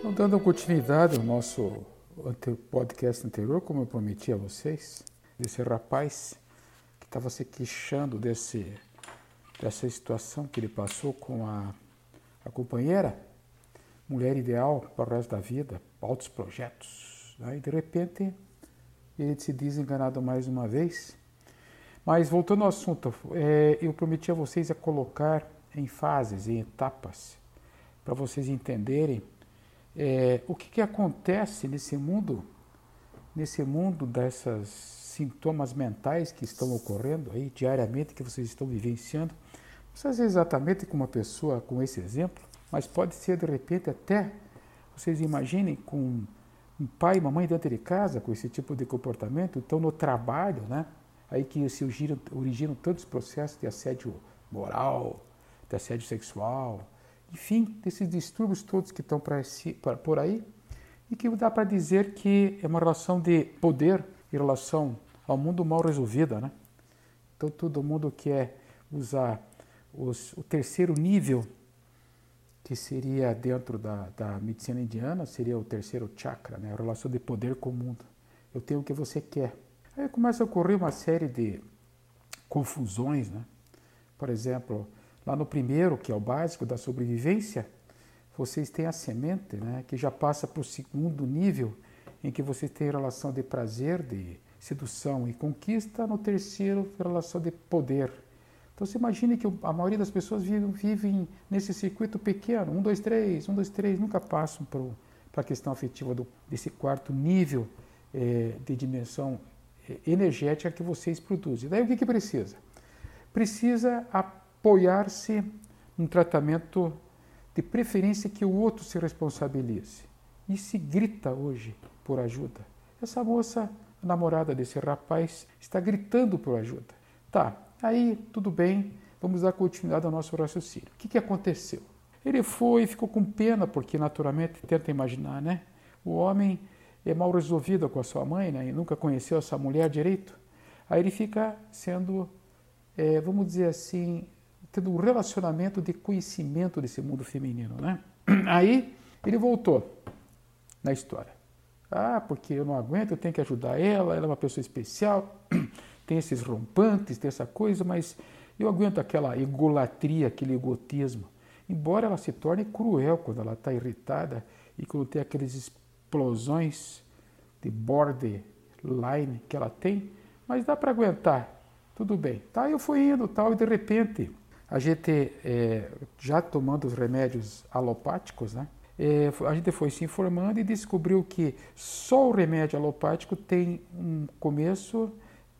Então, dando continuidade ao nosso podcast anterior, como eu prometi a vocês, desse rapaz que estava se queixando desse, dessa situação que ele passou com a, a companheira, mulher ideal para o resto da vida, altos projetos. Né? E de repente ele se diz enganado mais uma vez. Mas voltando ao assunto, é, eu prometi a vocês a colocar em fases, em etapas, para vocês entenderem é, o que, que acontece nesse mundo, nesse mundo dessas sintomas mentais que estão ocorrendo aí diariamente, que vocês estão vivenciando. Não precisa ser exatamente com uma pessoa com esse exemplo, mas pode ser de repente até, vocês imaginem, com um pai e mamãe dentro de casa com esse tipo de comportamento, então no trabalho, né? Aí que se originam, originam tantos processos de assédio moral, de assédio sexual, enfim, desses distúrbios todos que estão por aí, e que dá para dizer que é uma relação de poder em relação ao mundo mal resolvida, né? Então todo mundo quer usar os, o terceiro nível, que seria dentro da, da medicina indiana, seria o terceiro chakra, né? a relação de poder com o mundo. Eu tenho o que você quer. Aí começa a ocorrer uma série de confusões, né? Por exemplo, Lá no primeiro, que é o básico da sobrevivência, vocês têm a semente, né, que já passa para o segundo nível, em que vocês têm relação de prazer, de sedução e conquista, no terceiro, relação de poder. Então você imagine que a maioria das pessoas vivem, vivem nesse circuito pequeno, um, dois, três, um, dois, três, nunca passam para a questão afetiva do, desse quarto nível é, de dimensão é, energética que vocês produzem. Daí o que, que precisa? Precisa a apoiar-se num tratamento de preferência que o outro se responsabilize. E se grita hoje por ajuda. Essa moça, a namorada desse rapaz, está gritando por ajuda. Tá, aí tudo bem, vamos dar continuidade ao nosso raciocínio. O que, que aconteceu? Ele foi, ficou com pena, porque naturalmente tenta imaginar, né? O homem é mal resolvido com a sua mãe, né? E nunca conheceu essa mulher direito. Aí ele fica sendo, é, vamos dizer assim, tendo um relacionamento de conhecimento desse mundo feminino, né? Aí ele voltou na história. Ah, porque eu não aguento, eu tenho que ajudar ela, ela é uma pessoa especial, tem esses rompantes, tem essa coisa, mas eu aguento aquela egolatria, aquele egotismo. Embora ela se torne cruel quando ela está irritada e quando tem aquelas explosões de borderline que ela tem, mas dá para aguentar, tudo bem. Tá, eu fui indo tal e de repente a gente, é, já tomando os remédios alopáticos, né, é, a gente foi se informando e descobriu que só o remédio alopático tem um começo,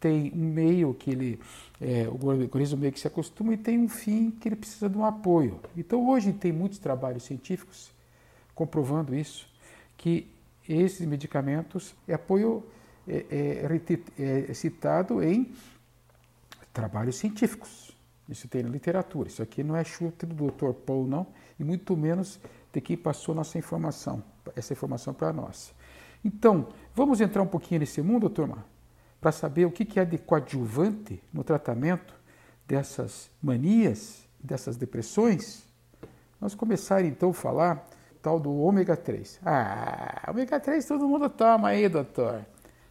tem um meio que ele, é, o organismo meio que se acostuma e tem um fim que ele precisa de um apoio. Então hoje tem muitos trabalhos científicos comprovando isso, que esses medicamentos é apoio é, é, é citado em trabalhos científicos. Isso tem na literatura. Isso aqui não é chute do Dr. Paul, não, e muito menos de quem passou nossa informação, essa informação para nós. Então, vamos entrar um pouquinho nesse mundo, turma, para saber o que é de coadjuvante no tratamento dessas manias, dessas depressões. Nós começar então a falar tal do ômega 3. Ah, ômega 3 todo mundo toma aí, doutor.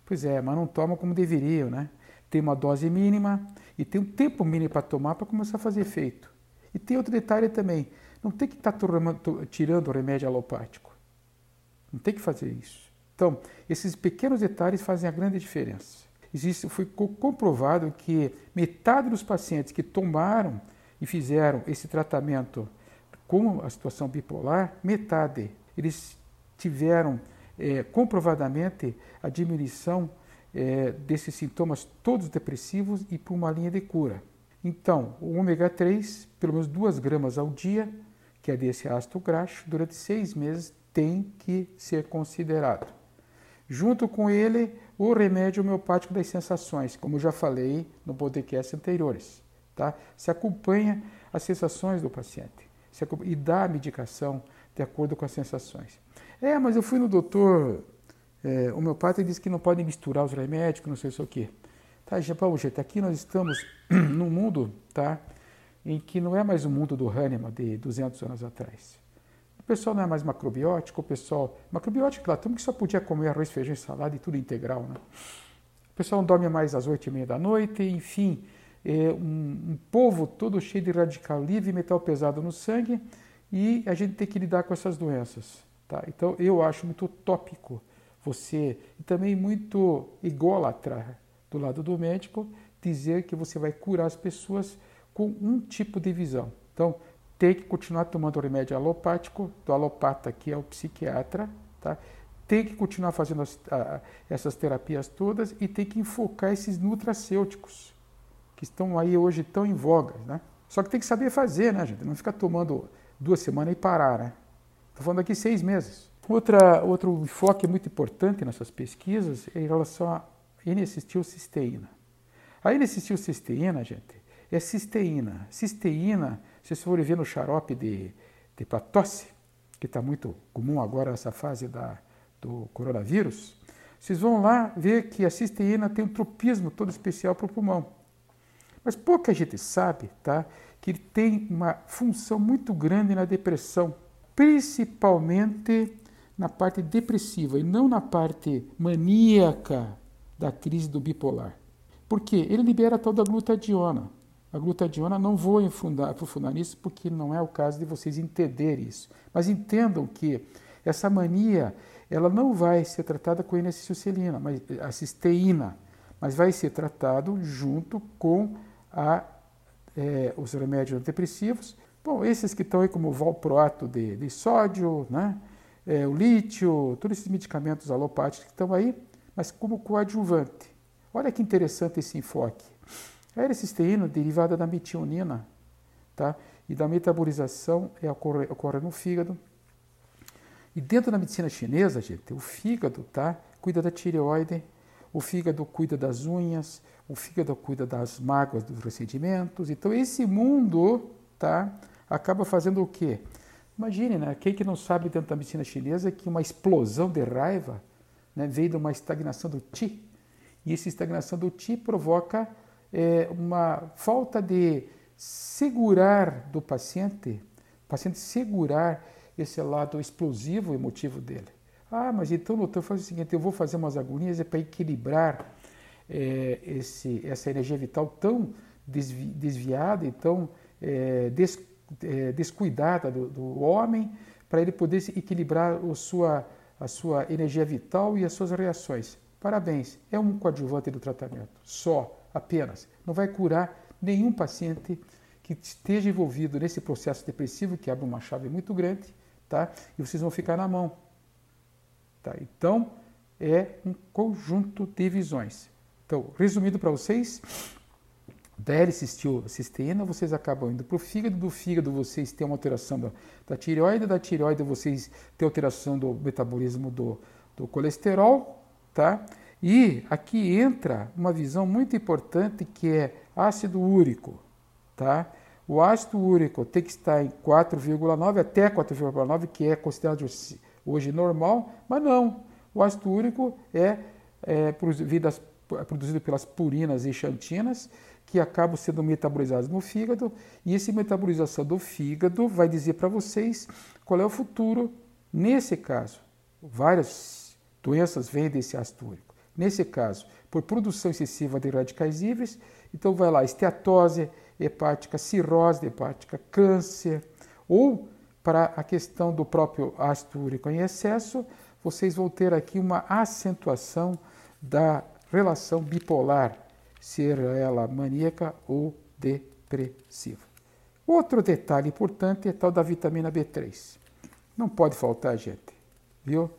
Pois é, mas não toma como deveriam, né? Tem uma dose mínima, e tem um tempo mínimo para tomar para começar a fazer efeito. E tem outro detalhe também: não tem que estar tá tirando o remédio alopático. Não tem que fazer isso. Então, esses pequenos detalhes fazem a grande diferença. Existe, foi comprovado que metade dos pacientes que tomaram e fizeram esse tratamento com a situação bipolar, metade, eles tiveram é, comprovadamente a diminuição é, desses sintomas todos depressivos e por uma linha de cura. Então, o ômega 3, pelo menos 2 gramas ao dia, que é desse ácido graxo, durante seis meses tem que ser considerado. Junto com ele, o remédio homeopático das sensações, como já falei no podcast anteriores. Tá? Se acompanha as sensações do paciente e dá a medicação de acordo com as sensações. É, mas eu fui no doutor é, o pai disse que não pode misturar os remédios, não sei o quê. Tá, Paulo, gente, aqui nós estamos num mundo tá, em que não é mais o mundo do Hahnemann de 200 anos atrás. pessoal não é mais macrobiótico, o pessoal. Macrobiótico, claro, todo que só podia comer arroz, feijão e salada e tudo integral, né? O pessoal não dorme mais às oito e meia da noite, enfim, é um, um povo todo cheio de radical livre, metal pesado no sangue, e a gente tem que lidar com essas doenças. Tá? Então eu acho muito utópico você, e também muito ególatra do lado do médico, dizer que você vai curar as pessoas com um tipo de visão. Então, tem que continuar tomando remédio alopático, do alopata que é o psiquiatra, tá? tem que continuar fazendo as, a, essas terapias todas e tem que enfocar esses nutracêuticos, que estão aí hoje tão em voga. Né? Só que tem que saber fazer, né, gente? Não ficar tomando duas semanas e parar, né? Estou falando aqui seis meses. Outra, outro enfoque muito importante nessas pesquisas é em relação a N-acetilcisteína. A N-acetilcisteína, gente, é cisteína. Cisteína, se vocês forem ver no xarope de, de para tosse, que está muito comum agora nessa fase da, do coronavírus, vocês vão lá ver que a cisteína tem um tropismo todo especial para o pulmão. Mas pouca gente sabe tá, que ele tem uma função muito grande na depressão principalmente na parte depressiva e não na parte maníaca da crise do bipolar. Por quê? Ele libera a tal da glutadiona. A glutadiona, não vou aprofundar nisso porque não é o caso de vocês entenderem isso. Mas entendam que essa mania, ela não vai ser tratada com a acetilcolina, mas a cisteína, mas vai ser tratado junto com a, é, os remédios antidepressivos Bom, esses que estão aí como valproato de, de sódio, né? É, o lítio, todos esses medicamentos alopáticos que estão aí, mas como coadjuvante. Olha que interessante esse enfoque. A ericisteína derivada da metionina, tá? E da metabolização é, ocorre, ocorre no fígado. E dentro da medicina chinesa, gente, o fígado, tá? Cuida da tireoide, o fígado cuida das unhas, o fígado cuida das mágoas dos ressentimentos. Então esse mundo, tá? acaba fazendo o quê? Imagine, né? Quem que não sabe dentro da medicina chinesa que uma explosão de raiva né, veio de uma estagnação do Qi. E essa estagnação do Qi provoca é, uma falta de segurar do paciente, o paciente segurar esse lado explosivo emotivo dele. Ah, mas então, doutor, faz o seguinte, eu vou fazer umas agonias é para equilibrar é, esse, essa energia vital tão desvi, desviada e tão é, des, é, descuidada do, do homem para ele poder equilibrar o sua, a sua energia vital e as suas reações. Parabéns, é um coadjuvante do tratamento, só, apenas. Não vai curar nenhum paciente que esteja envolvido nesse processo depressivo, que abre uma chave muito grande, tá? e vocês vão ficar na mão. Tá? Então, é um conjunto de visões. Então, resumindo para vocês, da L-cisteína, vocês acabam indo para o fígado, do fígado vocês têm uma alteração da, da tireoide, da tireoide vocês têm alteração do metabolismo do, do colesterol, tá? E aqui entra uma visão muito importante que é ácido úrico, tá? O ácido úrico tem que estar em 4,9 até 4,9, que é considerado hoje normal, mas não. O ácido úrico é, é produzido pelas purinas e xantinas, que acabam sendo metabolizados no fígado, e essa metabolização do fígado vai dizer para vocês qual é o futuro. Nesse caso, várias doenças vêm desse ácido úrico. Nesse caso, por produção excessiva de radicais livres, então vai lá esteatose hepática, cirrose hepática, câncer, ou para a questão do próprio ácido úrico em excesso, vocês vão ter aqui uma acentuação da relação bipolar ser ela maníaca ou depressiva. Outro detalhe importante é tal da vitamina B3. Não pode faltar, gente, viu?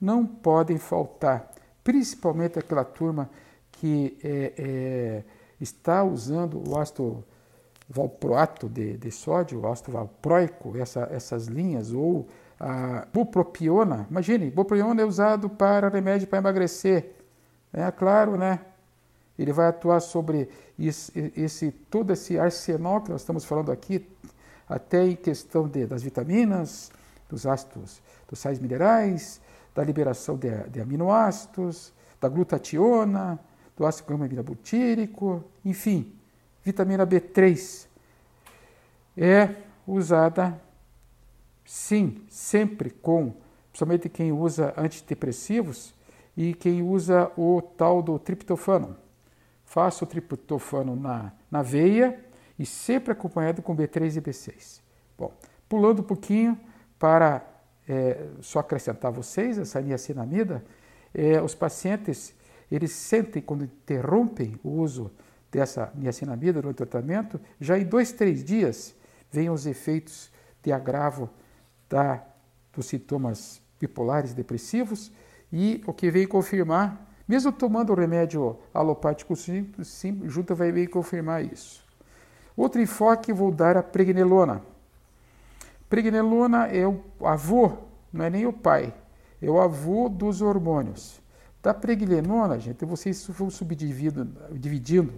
Não podem faltar, principalmente aquela turma que é, é, está usando o ácido valproato de, de sódio, o ácido valproico, essa, essas linhas, ou a bupropiona. Imagine, bupropiona é usado para remédio para emagrecer. É claro, né? Ele vai atuar sobre esse, esse, todo esse arsenal que nós estamos falando aqui, até em questão de, das vitaminas, dos ácidos, dos sais minerais, da liberação de, de aminoácidos, da glutationa, do ácido gama-aminobutírico, enfim, vitamina B3 é usada sim, sempre com, principalmente quem usa antidepressivos e quem usa o tal do triptofano. Faça o triptofano na, na veia e sempre acompanhado com B3 e B6. Bom, pulando um pouquinho para é, só acrescentar vocês essa niacinamida, é, os pacientes eles sentem quando interrompem o uso dessa niacinamida no tratamento, já em dois, três dias vêm os efeitos de agravo da, dos sintomas bipolares depressivos e o que vem confirmar, mesmo tomando o remédio alopático simples, sim, junto vai vir confirmar isso. Outro enfoque vou dar a pregnelona. Pregnelona é o avô, não é nem o pai, é o avô dos hormônios. Da pregnelona, gente, vocês vão subdividindo dividindo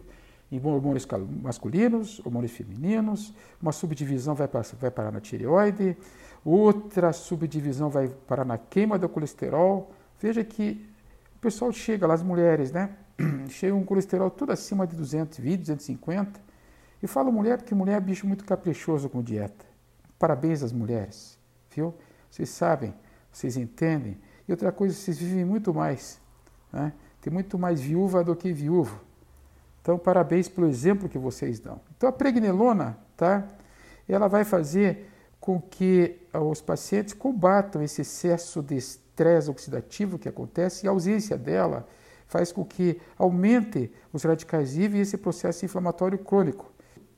em hormônios masculinos, hormônios femininos, uma subdivisão vai, vai parar na tireoide, outra subdivisão vai parar na queima do colesterol. Veja que o pessoal chega lá, as mulheres, né? Chega um colesterol tudo acima de 220, 250. E falo mulher porque mulher é bicho muito caprichoso com dieta. Parabéns às mulheres, viu? Vocês sabem, vocês entendem. E outra coisa, vocês vivem muito mais. Né? Tem muito mais viúva do que viúvo. Então, parabéns pelo exemplo que vocês dão. Então, a pregnelona, tá? Ela vai fazer com que os pacientes combatam esse excesso de estresse oxidativo que acontece e a ausência dela faz com que aumente os radicais livres e esse processo inflamatório crônico.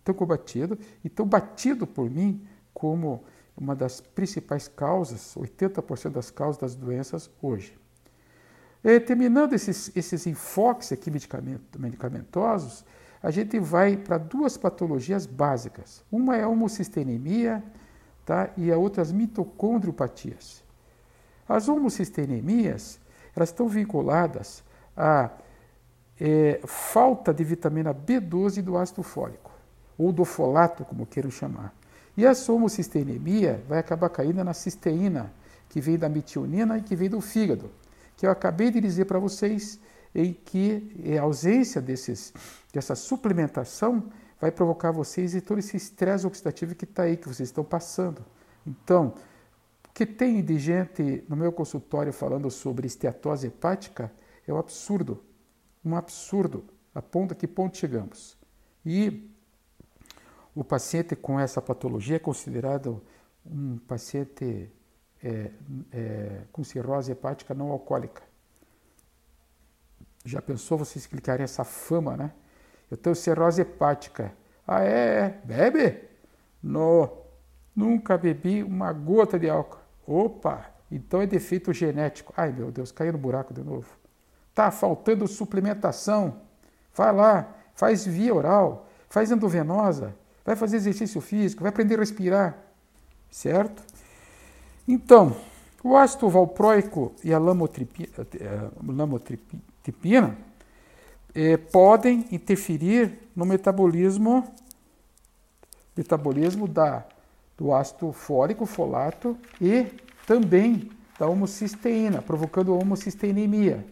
Tão combatido e tão batido por mim como uma das principais causas, 80% das causas das doenças hoje. E, terminando esses, esses enfoques aqui medicamentosos, a gente vai para duas patologias básicas. Uma é a homocistenemia tá? e a outra as mitocondriopatias. As homocistenemias elas estão vinculadas à é, falta de vitamina B12 do ácido fólico, ou do folato, como queiram chamar. E a homocistenemia vai acabar caindo na cisteína, que vem da metionina e que vem do fígado que eu acabei de dizer para vocês, em que a ausência desses, dessa suplementação vai provocar vocês e todo esse estresse oxidativo que está aí, que vocês estão passando. Então, o que tem de gente no meu consultório falando sobre esteatose hepática é um absurdo. Um absurdo. A ponto que ponto chegamos. E o paciente com essa patologia é considerado um paciente é, é, com cirrose hepática não alcoólica. Já pensou você explicar essa fama, né? Eu tenho cirrose hepática. Ah, é? é. Bebe? No, nunca bebi uma gota de álcool. Opa, então é defeito genético. Ai, meu Deus, caiu no buraco de novo. Tá faltando suplementação. Vai lá, faz via oral, faz endovenosa, vai fazer exercício físico, vai aprender a respirar. Certo? Então, o ácido valproico e a lamotripina eh, podem interferir no metabolismo, metabolismo da, do ácido fólico, folato, e também da homocisteína, provocando homocisteinemia.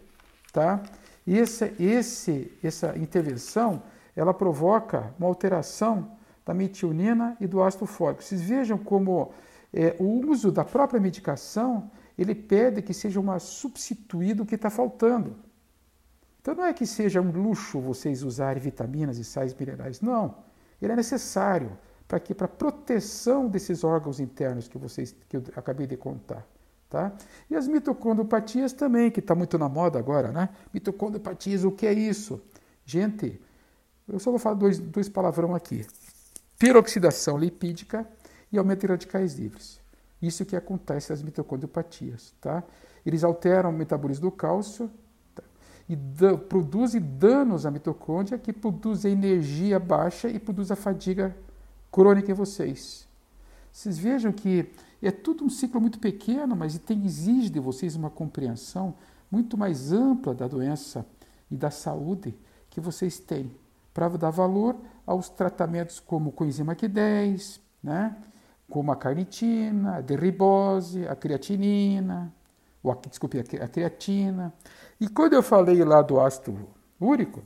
Tá? E essa, esse, essa intervenção ela provoca uma alteração da metionina e do ácido fólico. Vocês vejam como é, o uso da própria medicação, ele pede que seja uma substituído o que está faltando. Então não é que seja um luxo vocês usarem vitaminas e sais minerais, não. Ele é necessário para que para proteção desses órgãos internos que vocês que eu acabei de contar, tá? E as mitocondriopatias também, que está muito na moda agora, né? Mitocondriopatias, o que é isso? Gente, eu só vou falar dois, dois palavrão aqui. Peroxidação lipídica e aumento de radicais livres. Isso que acontece nas mitocondriopatias. Tá? Eles alteram o metabolismo do cálcio? E da, produzem danos à mitocôndria que produzem energia baixa e produz a fadiga crônica em vocês. Vocês vejam que é tudo um ciclo muito pequeno, mas tem, exige de vocês uma compreensão muito mais ampla da doença e da saúde que vocês têm para dar valor aos tratamentos como coenzima Q10, né? como a carnitina, a derribose, a creatinina, desculpe, a creatina. E quando eu falei lá do ácido úrico,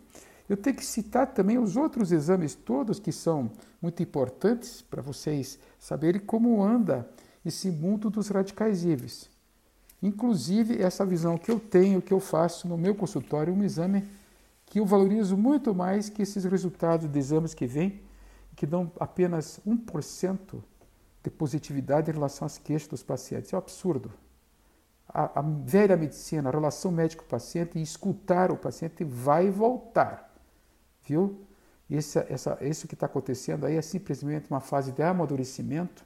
eu tenho que citar também os outros exames todos que são muito importantes para vocês saberem como anda esse mundo dos radicais livres. Inclusive, essa visão que eu tenho, que eu faço no meu consultório, um exame que eu valorizo muito mais que esses resultados de exames que vêm, que dão apenas 1% de positividade em relação às queixas dos pacientes. É um absurdo. A, a velha medicina, a relação médico-paciente e escutar o paciente vai voltar. Viu? Essa, essa, isso que está acontecendo aí é simplesmente uma fase de amadurecimento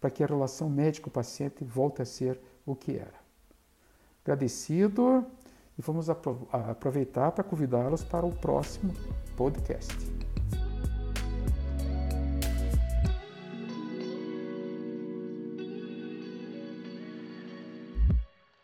para que a relação médico-paciente volte a ser o que era. Agradecido e vamos aproveitar para convidá-los para o próximo podcast.